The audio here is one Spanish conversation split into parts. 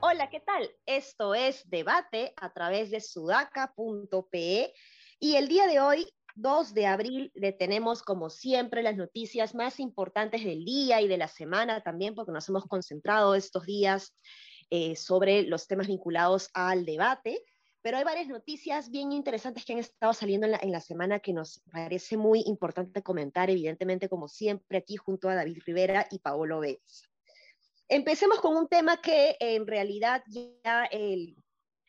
Hola, ¿qué tal? Esto es Debate a través de sudaca.pe y el día de hoy, 2 de abril, le tenemos como siempre las noticias más importantes del día y de la semana también, porque nos hemos concentrado estos días eh, sobre los temas vinculados al debate. Pero hay varias noticias bien interesantes que han estado saliendo en la, en la semana que nos parece muy importante comentar, evidentemente, como siempre, aquí junto a David Rivera y Paolo Vélez. Empecemos con un tema que en realidad ya el,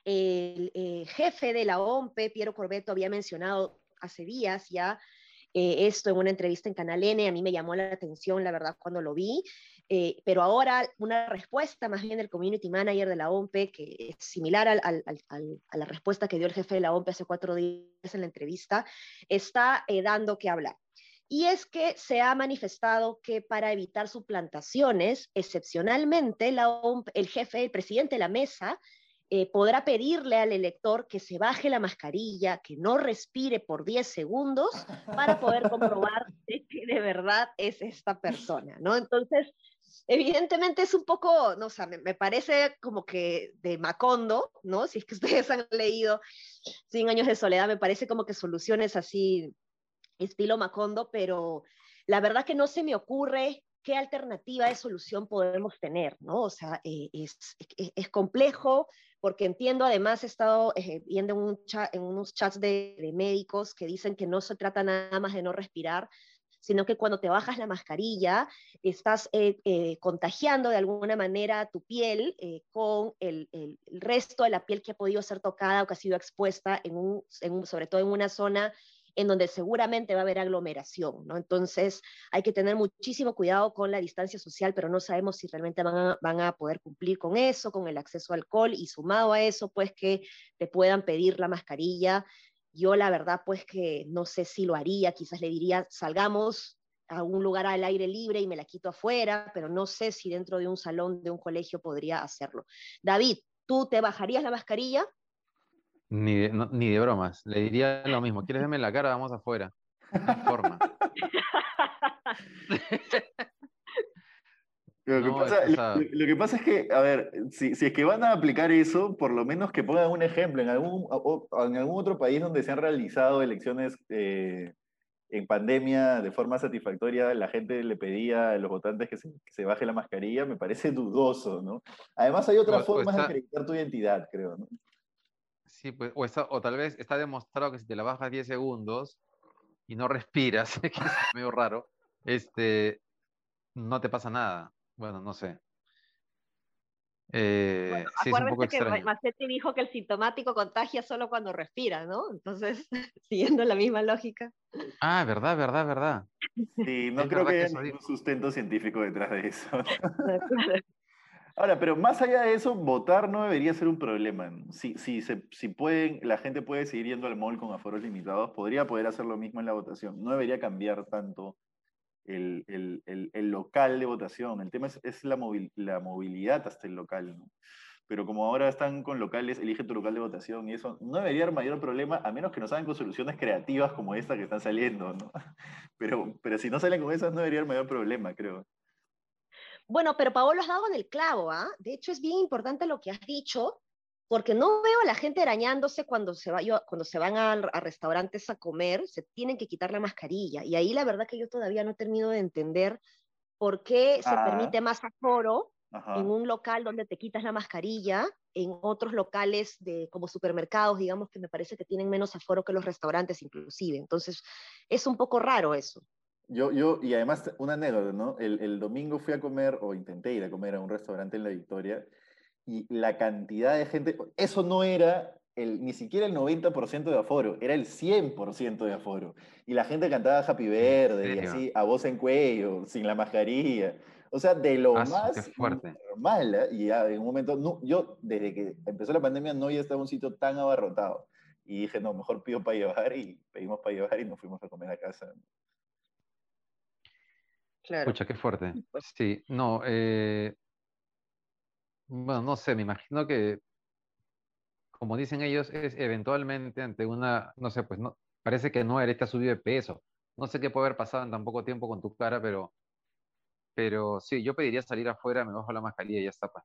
el, eh, jefe de la OMPE, Piero Corbeto, había mencionado hace días ya eh, esto en una entrevista en Canal N. A mí me llamó la atención, la verdad, cuando lo vi. Eh, pero ahora una respuesta más bien del community manager de la OMPE, que es similar al, al, al, a la respuesta que dio el jefe de la OMPE hace cuatro días en la entrevista, está eh, dando que hablar y es que se ha manifestado que para evitar suplantaciones, excepcionalmente, la el jefe, el presidente de la mesa, eh, podrá pedirle al elector que se baje la mascarilla, que no respire por 10 segundos para poder comprobar de que de verdad es esta persona, ¿no? Entonces, evidentemente es un poco, no sé, me, me, parece como que de Macondo, ¿no? Si es que ustedes han leído 100 años de soledad, me parece como que soluciones así estilo Macondo, pero la verdad que no se me ocurre qué alternativa de solución podemos tener, ¿no? O sea, eh, es, es, complejo porque entiendo, además he estado eh, viendo en, unos chats de, médicos que dicen que no se trata nada más de no respirar, sino que cuando te bajas la mascarilla estás eh, eh, contagiando de alguna manera tu piel eh, con el, el, resto de la piel que ha podido ser tocada o que ha sido expuesta, en un, en un, sobre todo en una zona en donde seguramente va a haber aglomeración, ¿no? Entonces hay que tener muchísimo cuidado con la distancia social, pero no sabemos si realmente van a, van a poder cumplir con eso, con el acceso al alcohol y sumado a eso, pues que te puedan pedir la mascarilla. Yo la verdad, pues que no sé si lo haría, quizás le diría, salgamos a un lugar al aire libre y me la quito afuera, pero no sé si dentro de un salón de un colegio podría hacerlo. David, ¿tú te bajarías la mascarilla? Ni de, no, ni de bromas. Le diría lo mismo. ¿Quieres verme la cara? Vamos afuera. No hay forma. Lo que, no, pasa, esa... lo, lo que, pasa, es que, a ver, si, si, es que van a aplicar eso, por lo menos que pongan un ejemplo en algún, o, en algún otro país donde se han realizado elecciones eh, en pandemia de forma satisfactoria, la gente le pedía a los votantes que se, que se baje la mascarilla, me parece dudoso, ¿no? Además hay otras o, formas está... de acreditar tu identidad, creo, ¿no? Sí, pues, o, está, o, tal vez está demostrado que si te la bajas 10 segundos y no respiras, que es medio raro, este, no te pasa nada. Bueno, no sé. Eh, bueno, sí, acuérdense que Macetti dijo que el sintomático contagia solo cuando respira, ¿no? Entonces, siguiendo la misma lógica. Ah, verdad, verdad, verdad. Sí, no es creo que haya un sustento científico detrás de eso. Ahora, pero más allá de eso, votar no debería ser un problema. Si, si, se, si pueden, la gente puede seguir yendo al mall con aforos limitados, podría poder hacer lo mismo en la votación. No debería cambiar tanto el, el, el, el local de votación. El tema es, es la, movil, la, movilidad hasta el local. ¿no? Pero como ahora están con locales, elige tu local de votación y eso no debería haber mayor problema, a menos que nos hagan con soluciones creativas como esta que están saliendo. ¿no? Pero, pero si no salen con esas, no debería haber mayor problema, creo. Bueno, pero Paolo has dado en el clavo, ¿ah? De hecho, es bien importante lo que has dicho, porque no veo a la gente arañándose cuando se, va, yo, cuando se van a, a, restaurantes a comer, se tienen que quitar la mascarilla. Y ahí la verdad que yo todavía no termino de entender por qué ah. se permite más aforo Ajá. en un local donde te quitas la mascarilla, en otros locales de, como supermercados, digamos, que me parece que tienen menos aforo que los restaurantes inclusive. Entonces, es un poco raro eso. Yo, yo, y además, una anécdota, ¿no? El, el, domingo fui a comer, o intenté ir a comer a un restaurante en La Victoria, y la cantidad de gente, eso no era el, ni siquiera el 90% de aforo, era el 100% de aforo. Y la gente cantaba Happy Verde, y así, a voz en cuello, sin la mascarilla. O sea, de lo ah, más normal. ¿eh? Y ya en un momento, no, yo desde que empezó la pandemia no había estado en un sitio tan abarrotado. Y dije, no, mejor pido para llevar, y pedimos para llevar y nos fuimos a comer a casa. Claro. Escucha, qué fuerte. Pues sí, no, eh, bueno, no sé, me imagino que como dicen ellos, es eventualmente ante una, no sé, pues no, parece que no eres, te subido de peso. No sé qué puede haber pasado en tan poco tiempo con tu cara, pero, pero sí, yo pediría salir afuera, me bajo la mascarilla y ya está, pues.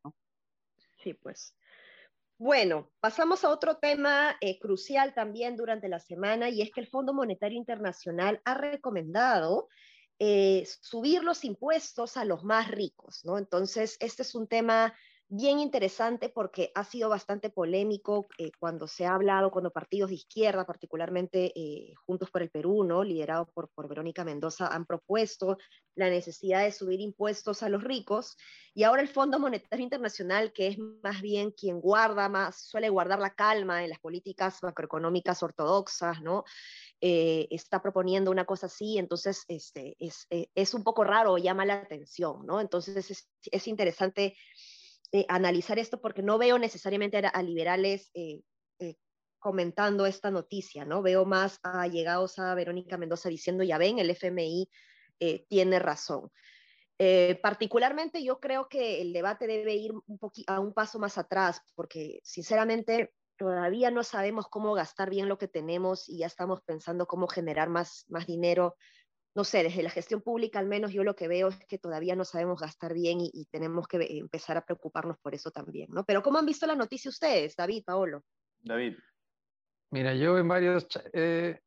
Sí, pues. Bueno, pasamos a otro tema eh, crucial también durante la semana y es que el Fondo Monetario Internacional ha recomendado eh, subir los impuestos a los más ricos, ¿no? Entonces, este es un tema bien interesante porque ha sido bastante polémico eh, cuando se ha hablado, cuando partidos de izquierda, particularmente eh, Juntos por el Perú, ¿no? liderados por, por Verónica Mendoza, han propuesto la necesidad de subir impuestos a los ricos. Y ahora el Fondo Monetario Internacional, que es más bien quien guarda más, suele guardar la calma en las políticas macroeconómicas ortodoxas, ¿no? Eh, está proponiendo una cosa así, entonces este, es, es, un poco raro, llama la atención, ¿no? Entonces es, es interesante eh, analizar esto porque no veo necesariamente a, liberales eh, eh, comentando esta noticia, ¿no? Veo más a llegados a Verónica Mendoza diciendo, ya ven, el FMI tiene razón. particularmente yo creo que el debate debe ir un a un paso más atrás, porque sinceramente todavía no sabemos cómo gastar bien lo que tenemos y ya estamos pensando cómo generar más, más dinero no sé, desde la gestión pública al menos yo lo que veo es que todavía no sabemos gastar bien y, tenemos que empezar a preocuparnos por eso también, ¿no? Pero ¿cómo han visto la noticia ustedes, David, Paolo? David. Mira, yo en varios, eh,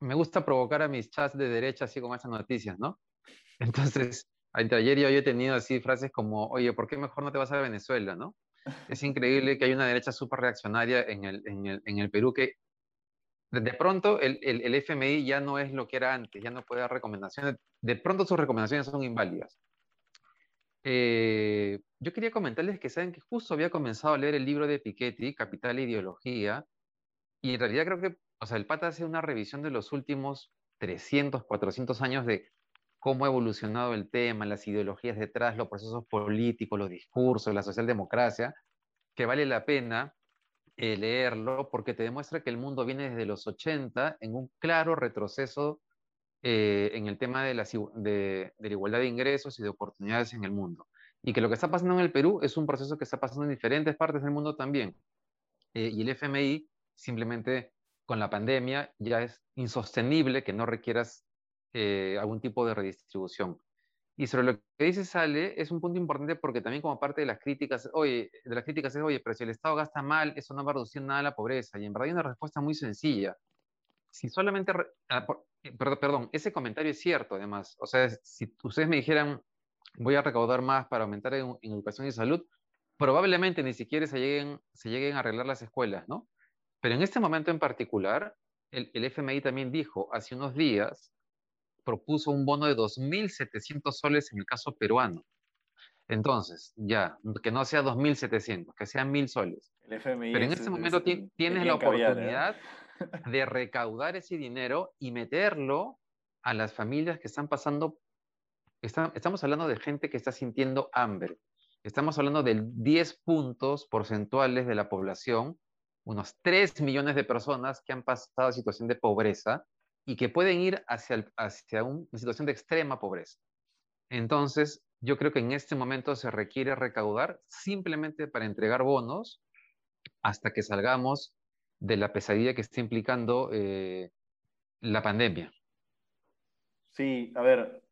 me gusta provocar a mis chats de derecha así como esas noticias, ¿no? Entonces, entre ayer yo he tenido así frases como, oye, ¿por qué mejor no te vas a Venezuela, no? Es increíble que hay una derecha súper reaccionaria en el, en, el, en el Perú que de pronto el, el, FMI ya no es lo que era antes, ya no puede dar recomendaciones. De pronto sus recomendaciones son inválidas. Eh, yo quería comentarles que saben que justo había comenzado a leer el libro de Piketty, Capital e Ideología, y en realidad creo que, o sea, el pata hace una revisión de los últimos 300, 400 años de cómo ha evolucionado el tema, las ideologías detrás, los procesos políticos, los discursos, la socialdemocracia, que vale la pena eh, leerlo porque te demuestra que el mundo viene desde los 80 en un claro retroceso eh, en el tema de la, igualdad de ingresos y de oportunidades en el mundo. Y que lo que está pasando en el Perú es un proceso que está pasando en diferentes partes del mundo también. Eh, y el FMI simplemente con la pandemia ya es insostenible que no requieras algún tipo de redistribución. Y sobre lo que dice Sale, es un punto importante porque también como parte de las críticas, oye, de las críticas es, oye, pero si el Estado gasta mal, eso no va a reducir nada la pobreza. Y en verdad hay una respuesta muy sencilla. Si solamente, ah, eh, perdón, ese comentario es cierto además. O sea, si ustedes me dijeran, voy a recaudar más para aumentar en, educación y salud, probablemente ni siquiera se lleguen, se lleguen a arreglar las escuelas, ¿no? Pero en este momento en particular, el, el FMI también dijo hace unos días propuso un bono de 2.700 soles en el caso peruano. Entonces, ya, que no sea 2.700, que sean 1.000 soles. Pero en este momento tienes la ¿eh? oportunidad de recaudar ese dinero y meterlo a las familias que están pasando, estamos hablando de gente que está sintiendo hambre. Estamos hablando de 10 puntos porcentuales de la población, unos 3 millones de personas que han pasado situación de pobreza y que pueden ir hacia, hacia una situación de extrema pobreza. Entonces, yo creo que en este momento se requiere recaudar simplemente para entregar bonos hasta que salgamos de la pesadilla que está implicando eh, la pandemia. Sí, a ver,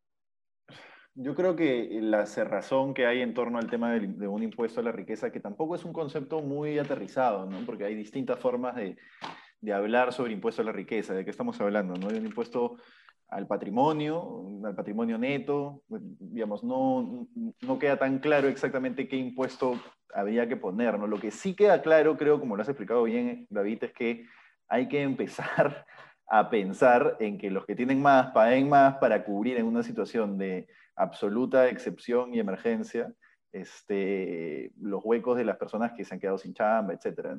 yo creo que la cerrazón que hay en torno al tema de, de, un impuesto a la riqueza, que tampoco es un concepto muy aterrizado, ¿no? porque hay distintas formas de, de hablar sobre impuesto a la riqueza. ¿De qué estamos hablando? ¿no? De un impuesto al patrimonio, al patrimonio neto, digamos, no, no queda tan claro exactamente qué impuesto habría que poner, ¿no? Lo que sí queda claro, creo, como lo has explicado bien, David, es que hay que empezar a pensar en que los que tienen más paguen más para cubrir en una situación de absoluta excepción y emergencia este, los huecos de las personas que se han quedado sin chamba, etcétera,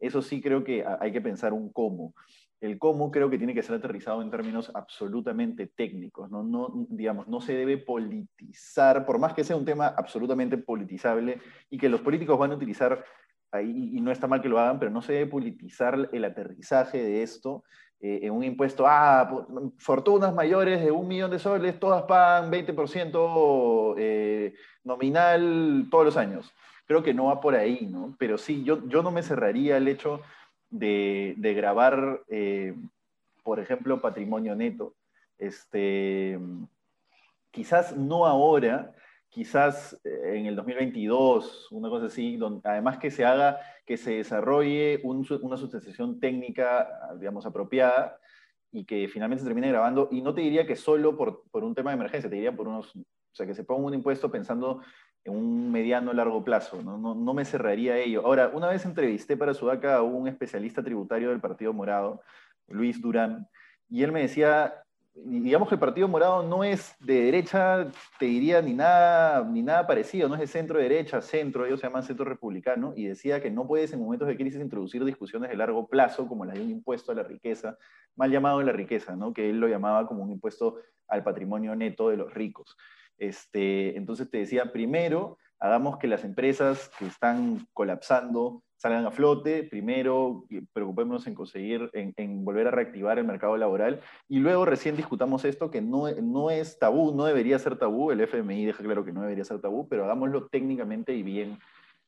eso sí creo que hay que pensar un cómo. El cómo creo que tiene que ser aterrizado en términos absolutamente técnicos, ¿no? Digamos, no se debe politizar, por más que sea un tema absolutamente politizable y que los políticos van a utilizar, y no está mal que lo hagan, pero no se debe politizar el aterrizaje de esto eh, en un impuesto, ah, fortunas mayores de un millón de soles, todas pagan 20% eh, nominal todos los años. creo que no va por ahí, ¿no? Pero sí, yo, yo no me cerraría el hecho de, grabar, eh, por ejemplo, patrimonio neto. Este, quizás no ahora, quizás eh, en el 2022, una cosa así, donde, además que se haga, que se desarrolle una sustitución técnica, digamos, apropiada y que finalmente se termine grabando. Y no te diría que solo por, por un tema de emergencia, te diría por unos, o sea, que se ponga un impuesto pensando en un mediano largo plazo, ¿no? No, no me cerraría ello. Ahora, una vez entrevisté para Sudaca a un especialista tributario del Partido Morado, Luis Durán, y él me decía, digamos que el Partido Morado no es de derecha, te diría, ni nada, ni nada parecido, no es de centro derecha, centro, ellos se llaman centro republicano, y decía que no puedes en momentos de crisis introducir discusiones de largo plazo, como la de un impuesto a la riqueza, mal llamado la riqueza, que él lo llamaba como un impuesto al patrimonio neto de los ricos. Este, entonces te decía, primero, hagamos que las empresas que están colapsando salgan a flote, primero preocupémonos en conseguir, en, volver a reactivar el mercado laboral y luego recién discutamos esto que no, no es tabú, no debería ser tabú, el FMI deja claro que no debería ser tabú, pero hagámoslo técnicamente y bien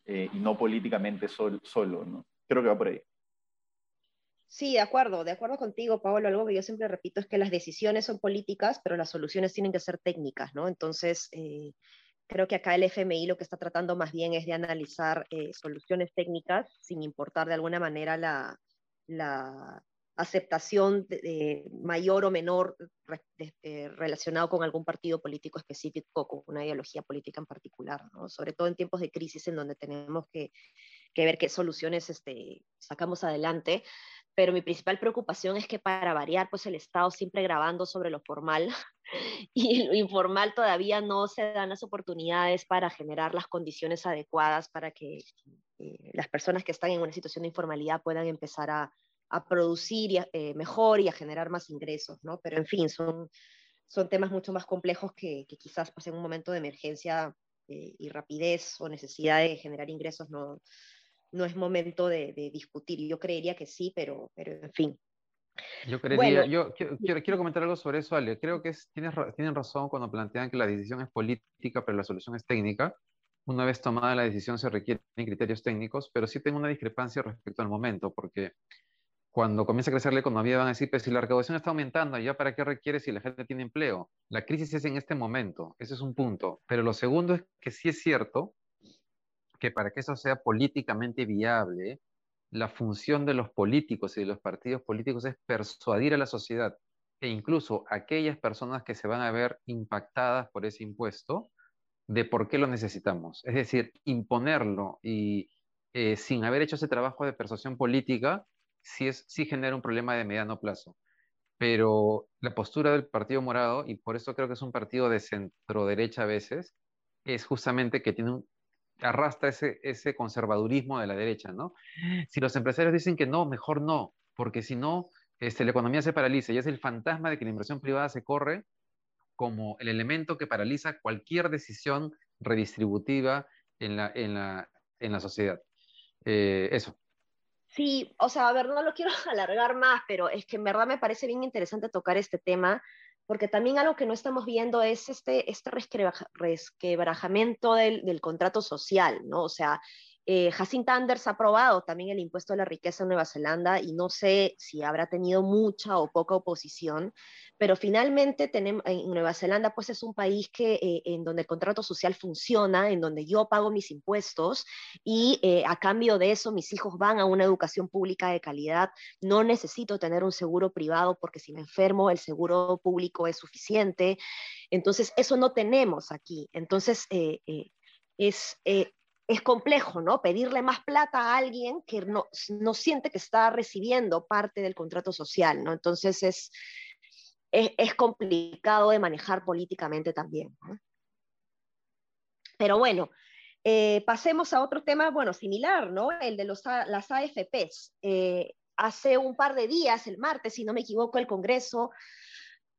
eh, y no políticamente solo, ¿no? Creo que va por ahí. Sí, de acuerdo, de acuerdo contigo, Pablo. Algo que yo siempre repito es que las decisiones son políticas, pero las soluciones tienen que ser técnicas, ¿no? Entonces, eh, creo que acá el FMI lo que está tratando más bien es de analizar eh, soluciones técnicas sin importar de alguna manera la, la aceptación de, mayor o menor eh, relacionado con algún partido político específico o con una ideología política en particular, ¿no? sobre todo en tiempos de crisis en donde tenemos que, que ver qué soluciones este, sacamos adelante pero mi principal preocupación es que para variar, pues el Estado siempre grabando sobre lo formal y lo informal todavía no se dan las oportunidades para generar las condiciones adecuadas para que eh, las personas que están en una situación de informalidad puedan empezar a, a producir eh, mejor y a generar más ingresos, ¿no? Pero en fin, son, son temas mucho más complejos que, que quizás pues, en un momento de emergencia eh, y rapidez o necesidad de generar ingresos no, no es momento de, discutir. Yo creería que sí, pero, pero en fin. Yo creería, yo quiero, quiero, comentar algo sobre eso, Ale. Creo que es, tienes, tienen razón cuando plantean que la decisión es política, pero la solución es técnica. Una vez tomada la decisión se requieren criterios técnicos, pero sí tengo una discrepancia respecto al momento, porque cuando comienza a crecer la economía van a decir, pues si la recaudación está aumentando, ¿ya para qué requiere si la gente tiene empleo? La crisis es en este momento, ese es un punto. Pero lo segundo es que sí es cierto que para que eso sea políticamente viable, la función de los políticos y de los partidos políticos es persuadir a la sociedad e incluso aquellas personas que se van a ver impactadas por ese impuesto de por qué lo necesitamos. Es decir, imponerlo y eh, sin haber hecho ese trabajo de persuasión política, sí, es, sí genera un problema de mediano plazo. Pero la postura del Partido Morado, y por eso creo que es un partido de centro derecha a veces, es justamente que tiene un, arrastra ese, ese conservadurismo de la derecha, ¿no? Si los empresarios dicen que no, mejor no, porque si no, este, la economía se paraliza y es el fantasma de que la inversión privada se corre como el elemento que paraliza cualquier decisión redistributiva en la, en la, en la sociedad. Eh, eso. Sí, o sea, a ver, no lo quiero alargar más, pero es que en verdad me parece bien interesante tocar este tema porque también algo que no estamos viendo es este, este resquebrajamiento del, del contrato social, ¿no? O sea, eh, Jacinta Anders ha aprobado también el impuesto a la riqueza en Nueva Zelanda y no sé si habrá tenido mucha o poca oposición, pero finalmente tenemos, en Nueva Zelanda pues es un país que, eh, en donde el contrato social funciona, en donde yo pago mis impuestos y eh, a cambio de eso mis hijos van a una educación pública de calidad. No necesito tener un seguro privado porque si me enfermo el seguro público es suficiente. Entonces eso no tenemos aquí. Entonces eh, es es complejo, ¿no? Pedirle más plata a alguien que no, no, siente que está recibiendo parte del contrato social, ¿no? Entonces es, es, complicado de manejar políticamente también. Pero bueno, eh, pasemos a otro tema, bueno, similar, ¿no? El de los, las AFPs. Eh, hace un par de días, el martes, si no me equivoco, el Congreso,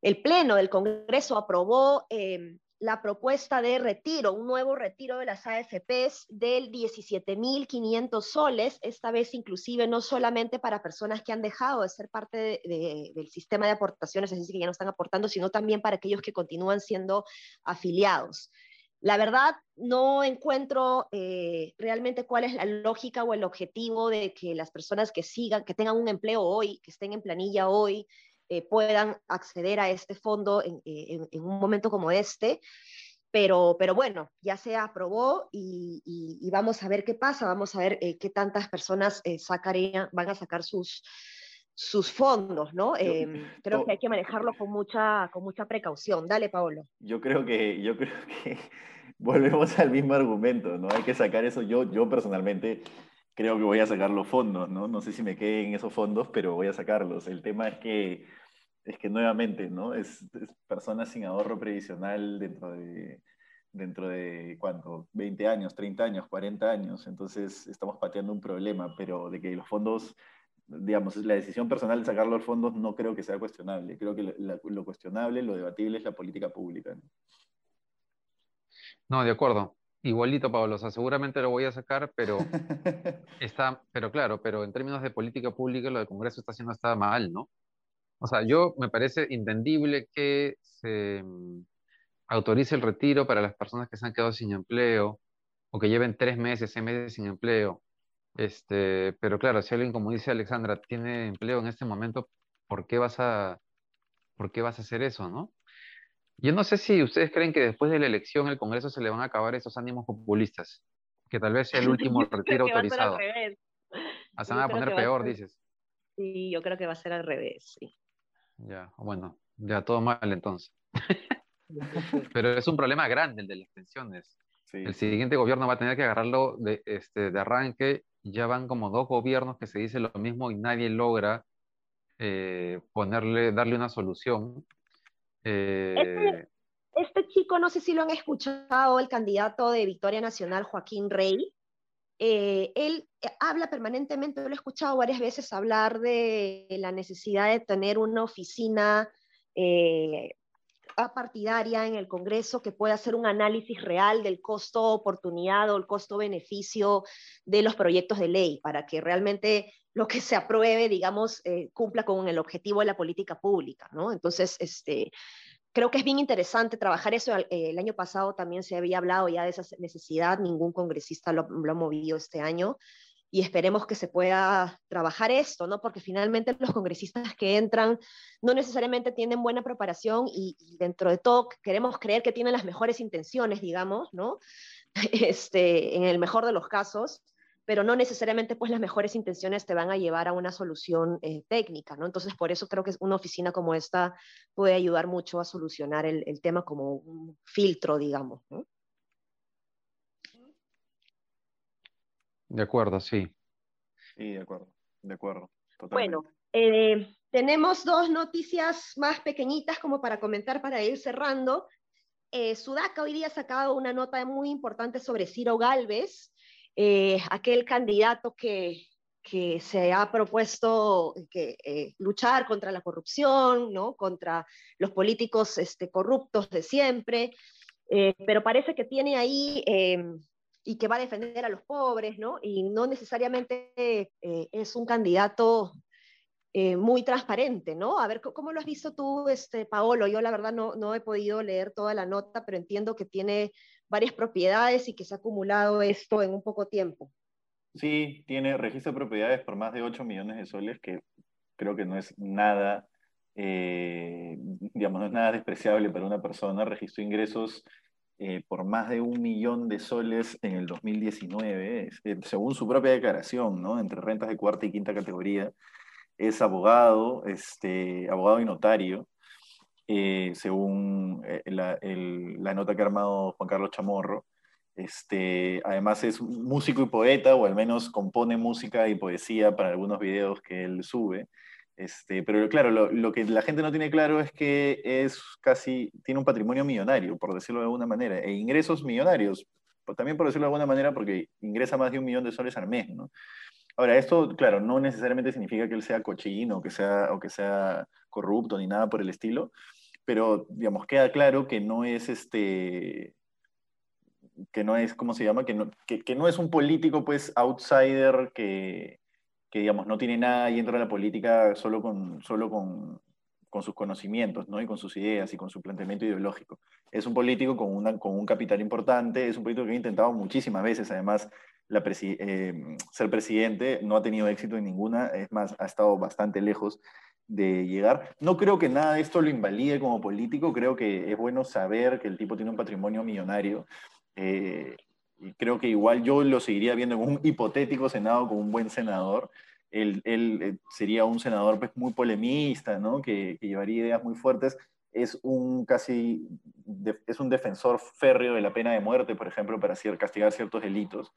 el Pleno del Congreso aprobó eh, la propuesta de retiro, un nuevo retiro de las AFPs del 17.500 soles, esta vez inclusive no solamente para personas que han dejado de ser parte del sistema de aportaciones, es decir, que ya no están aportando, sino también para aquellos que continúan siendo afiliados. la verdad, no encuentro eh, realmente cuál es la lógica o el objetivo de que las personas que sigan, que tengan un empleo hoy, que estén en planilla hoy, eh, puedan acceder a este fondo en, un momento como este. Pero, pero bueno, ya se aprobó y, vamos a ver qué pasa, vamos a ver qué tantas personas sacarían, van a sacar sus, sus fondos, ¿no? Em, creo que hay que manejarlo con mucha, con mucha precaución. Dale, Paolo. Yo creo que, yo creo que volvemos al mismo argumento, ¿no? Hay que sacar eso. Yo, yo personalmente creo que voy a sacar los fondos, ¿no? No sé si me queden esos fondos, pero voy a sacarlos. El tema es que, es que nuevamente, ¿no? Es, personas sin ahorro previsional dentro de, dentro de, ¿cuánto? 20 años, 30 años, 40 años. Entonces estamos pateando un problema, pero de que los fondos digamos, la decisión personal de sacar los fondos no creo que sea cuestionable. Creo que lo, cuestionable, lo debatible es la política pública. ¿no? de acuerdo. Igualito, Pablo, o sea, seguramente lo voy a sacar, pero está, pero claro, pero en términos de política pública lo del Congreso está haciendo está mal, ¿no? O sea, yo me parece entendible que se mm, autorice el retiro para las personas que se han quedado sin empleo o que lleven tres meses, seis meses sin empleo este, pero claro, si alguien, como dice Alexandra, tiene empleo en este momento, ¿por qué vas a, por qué vas a hacer eso, no? Yo no sé si ustedes creen que después de la elección el Congreso se le van a acabar esos ánimos populistas, que tal vez sea el último retiro autorizado. Ah, se van a poner peor, dices. Sí, yo creo que va a ser al revés, sí. Ya, bueno, ya todo mal entonces. Pero es un problema grande el de las pensiones. El siguiente gobierno va a tener que agarrarlo de, este, de arranque ya van como dos gobiernos que se dice lo mismo y nadie logra eh, ponerle, darle una solución. Este, eh, este, chico, no sé si lo han escuchado, el candidato de Victoria Nacional, Joaquín Rey, eh, él habla permanentemente, lo he escuchado varias veces hablar de la necesidad de tener una oficina partidaria en el Congreso que pueda hacer un análisis real del costo-oportunidad o el costo-beneficio de los proyectos de ley para que realmente lo que se apruebe, digamos, eh, cumpla con el objetivo de la política pública, ¿no? Entonces, este, creo que es bien interesante trabajar eso. El, año pasado también se había hablado ya de esa necesidad, ningún congresista lo, lo ha movido este año y esperemos que se pueda trabajar esto, ¿no? Porque finalmente los congresistas que entran no necesariamente tienen buena preparación y, dentro de todo queremos creer que tienen las mejores intenciones, digamos, ¿no? Este, en el mejor de los casos, pero no necesariamente pues las mejores intenciones te van a llevar a una solución eh, técnica, ¿no? Entonces por eso creo que una oficina como esta puede ayudar mucho a solucionar el, tema como un filtro, digamos. De acuerdo, sí. Sí, de acuerdo, de acuerdo. Bueno, eh, tenemos dos noticias más pequeñitas como para comentar para ir cerrando. Eh, Sudaca hoy día ha sacado una nota muy importante sobre Ciro Galvez, eh, aquel candidato que, que, se ha propuesto que, eh, luchar contra la corrupción, ¿no? contra los políticos este, corruptos de siempre, pero parece que tiene ahí y que va a defender a los pobres, ¿no? Y no necesariamente eh, es un candidato eh, muy transparente, ¿no? A ver, ¿cómo lo has visto tú, este, Paolo? Yo la verdad no, no he podido leer toda la nota, pero entiendo que tiene varias propiedades y que se ha acumulado esto en un poco tiempo. Sí, tiene registro de propiedades por más de 8 millones de soles, que creo que no es nada, eh, digamos, no es nada despreciable para una persona. Registro de ingresos eh, por más de un millón de soles en el 2019, eh, según su propia declaración, ¿no? entre rentas de cuarta y quinta categoría. Es abogado, este, abogado y notario, eh, según la, la, nota que ha armado Juan Carlos Chamorro. Este, además es músico y poeta, o al menos compone música y poesía para algunos videos que él sube. Este, pero claro, lo, que la gente no tiene claro es que es casi, tiene un patrimonio millonario, por decirlo de alguna manera, e ingresos millonarios, también por decirlo de alguna manera, porque ingresa más de un millón de soles al mes, ¿no? Ahora, esto, claro, no necesariamente significa que él sea cochino que sea, o que sea corrupto ni nada por el estilo, pero, digamos, queda claro que no es este, que no es, ¿cómo se llama? Que no, que, que no es un político, pues, outsider que, que digamos, no tiene nada y entra a la política solo con, solo con, con sus conocimientos, ¿no? Y con sus ideas y con su planteamiento ideológico. Es un político con, una, con un capital importante, es un político que ha intentado muchísimas veces, además, la eh, ser presidente, no ha tenido éxito en ninguna, es más, ha estado bastante lejos de llegar. No creo que nada de esto lo invalide como político, creo que es bueno saber que el tipo tiene un patrimonio millonario. Eh, y creo que igual yo lo seguiría viendo en un hipotético Senado como un buen senador. Él, él eh, sería un senador pues, muy polemista, ¿no? que, que, llevaría ideas muy fuertes. Es un casi es un defensor férreo de la pena de muerte, por ejemplo, para hacer, castigar ciertos delitos.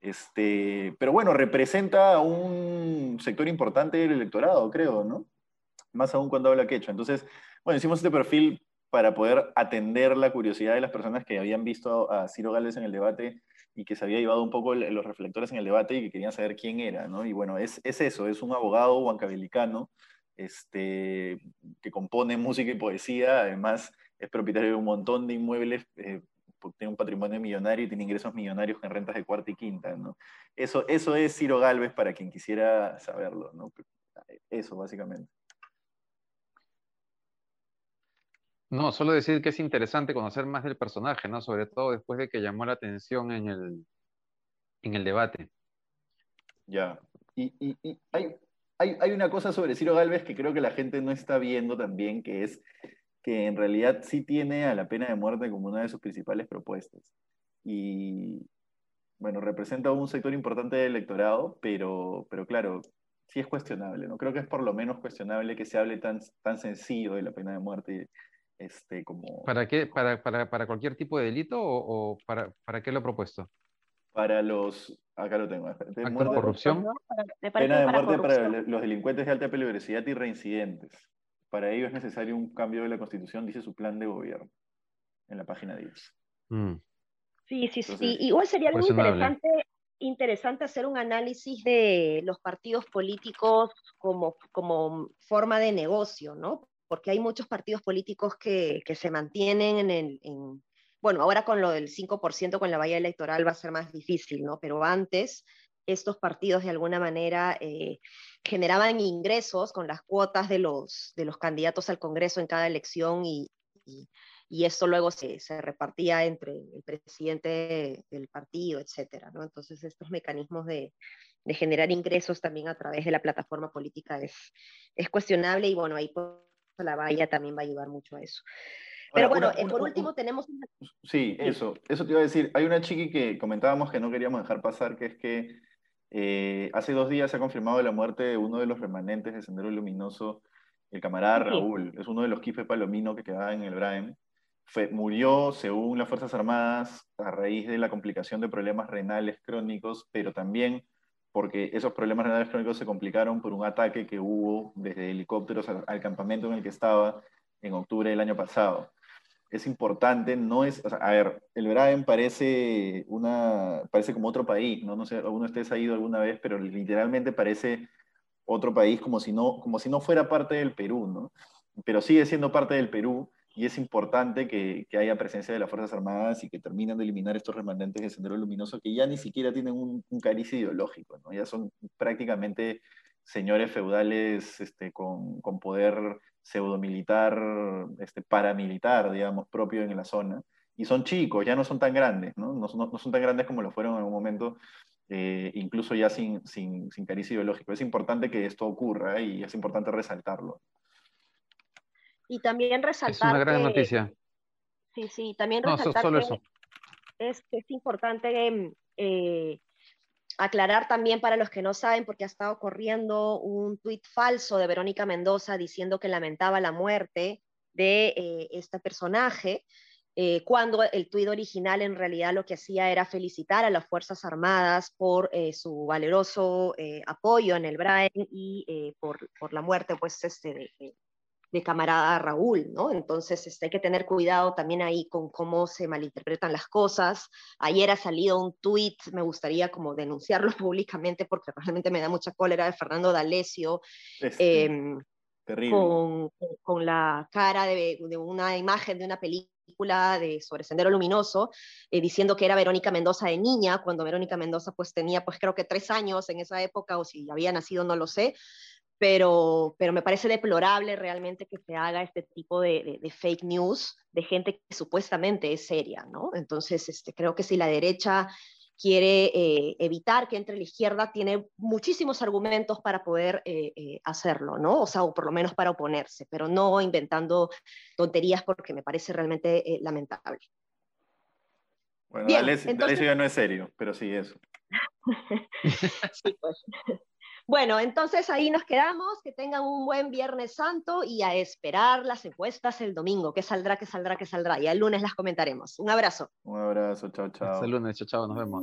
Este, pero bueno, representa un sector importante del electorado, creo, ¿no? Más aún cuando habla quechua. Entonces, bueno, hicimos este perfil para poder atender la curiosidad de las personas que habían visto a Ciro Gálvez en el debate y que se había llevado un poco los reflectores en el debate y que querían saber quién era, ¿no? Y bueno, es, es eso, es un abogado huancabilicano este, que compone música y poesía, además es propietario de un montón de inmuebles eh, tiene un patrimonio millonario y tiene ingresos millonarios en rentas de cuarta y quinta, ¿no? Eso, eso es Ciro Galvez para quien quisiera saberlo, ¿no? Eso, básicamente. No, solo decir que es interesante conocer más del personaje, ¿no? Sobre todo después de que llamó la atención en el, en el debate. Ya. Y, y, hay, hay, hay, una cosa sobre Ciro Galvez que creo que la gente no está viendo también, que es que en realidad sí tiene a la pena de muerte como una de sus principales propuestas. Y bueno, representa un sector importante del electorado, pero, pero claro, sí es cuestionable, ¿no? Creo que es por lo menos cuestionable que se hable tan, tan sencillo de la pena de muerte. Este, como... ¿Para qué? ¿Para, para, para cualquier tipo de delito o, para, para, qué lo ha propuesto? Para los, acá lo tengo, de muerte, corrupción. Pena de muerte para los delincuentes de alta peligrosidad y reincidentes. Para ello es necesario un cambio de la Constitución, dice su plan de gobierno, en la página 10. Mm. Sí, sí, sí. Igual sería algo interesante, interesante hacer un análisis de los partidos políticos como, como forma de negocio, ¿no? Porque hay muchos partidos políticos que, que se mantienen en el... En, bueno, ahora con lo del 5% con la valla electoral va a ser más difícil, ¿no? Pero antes estos partidos de alguna manera eh, generaban ingresos con las cuotas de los, de los candidatos al Congreso en cada elección y, y, eso luego se, se, repartía entre el presidente del partido, etcétera, ¿no? Entonces estos mecanismos de, de, generar ingresos también a través de la plataforma política es, es cuestionable y bueno, ahí la valla también va a ayudar mucho a eso. Pero bueno, eh, por último tenemos... Sí, eso, eso te iba a decir. Hay una chiqui que comentábamos que no queríamos dejar pasar, que es que eh, hace dos días se ha confirmado la muerte de uno de los remanentes de Sendero Luminoso, el camarada Raúl. Es uno de los quifes palomino que quedaba en el Braem. Fue, murió, según las Fuerzas Armadas, a raíz de la complicación de problemas renales crónicos, pero también porque esos problemas renales crónicos se complicaron por un ataque que hubo desde helicópteros al campamento en el que estaba en octubre del año pasado es importante, no es, a ver, el Braen parece una, parece como otro país, ¿no? No sé, alguno de ustedes ha ido alguna vez, pero literalmente parece otro país como si no, como si no fuera parte del Perú, ¿no? Pero sigue siendo parte del Perú y es importante que, haya presencia de las Fuerzas Armadas y que terminen de eliminar estos remanentes de Sendero Luminoso que ya ni siquiera tienen un, un cariz ideológico, ¿no? Ya son prácticamente señores feudales este, con, con poder pseudomilitar, este, paramilitar, digamos, propio en la zona. Y son chicos, ya no son tan grandes, ¿no? No, son tan grandes como lo fueron en algún momento, eh, incluso ya sin, sin, sin cariz ideológico. Es importante que esto ocurra y es importante resaltarlo. Y también resaltar. Es una gran noticia. Sí, sí, también resaltar que eso. Es, es importante eh, aclarar también para los que no saben, porque ha estado corriendo un tuit falso de Verónica Mendoza diciendo que lamentaba la muerte de eh, este personaje, eh, cuando el tuit original en realidad lo que hacía era felicitar a las Fuerzas Armadas por eh, su valeroso apoyo en el Brain y por, por, la muerte pues, este, de, de camarada Raúl, ¿no? Entonces este, hay que tener cuidado también ahí con cómo se malinterpretan las cosas. Ayer ha salido un tuit, me gustaría como denunciarlo públicamente porque realmente me da mucha cólera de Fernando D'Alessio. Em, con, con, la cara de, de, una imagen de una película de, sobre Sendero Luminoso, eh, diciendo que era Verónica Mendoza de niña, cuando Verónica Mendoza pues tenía pues creo que tres años en esa época, o si había nacido no lo sé, pero, pero me parece deplorable realmente que se haga este tipo de, fake news de gente que supuestamente es seria, ¿no? Entonces, este, creo que si la derecha quiere eh, evitar que entre la izquierda, tiene muchísimos argumentos para poder eh, eh, hacerlo, ¿no? O sea, o por lo menos para oponerse, pero no inventando tonterías porque me parece realmente lamentable. Bueno, Bien, entonces... ya no es serio, pero sí eso. sí, pues. Bueno, entonces ahí nos quedamos, que tengan un buen Viernes Santo y a esperar las encuestas el domingo, que saldrá, que saldrá, que saldrá. Y el lunes las comentaremos. Un abrazo. Un abrazo, chao, chao. Hasta el lunes, chao, chao, nos vemos.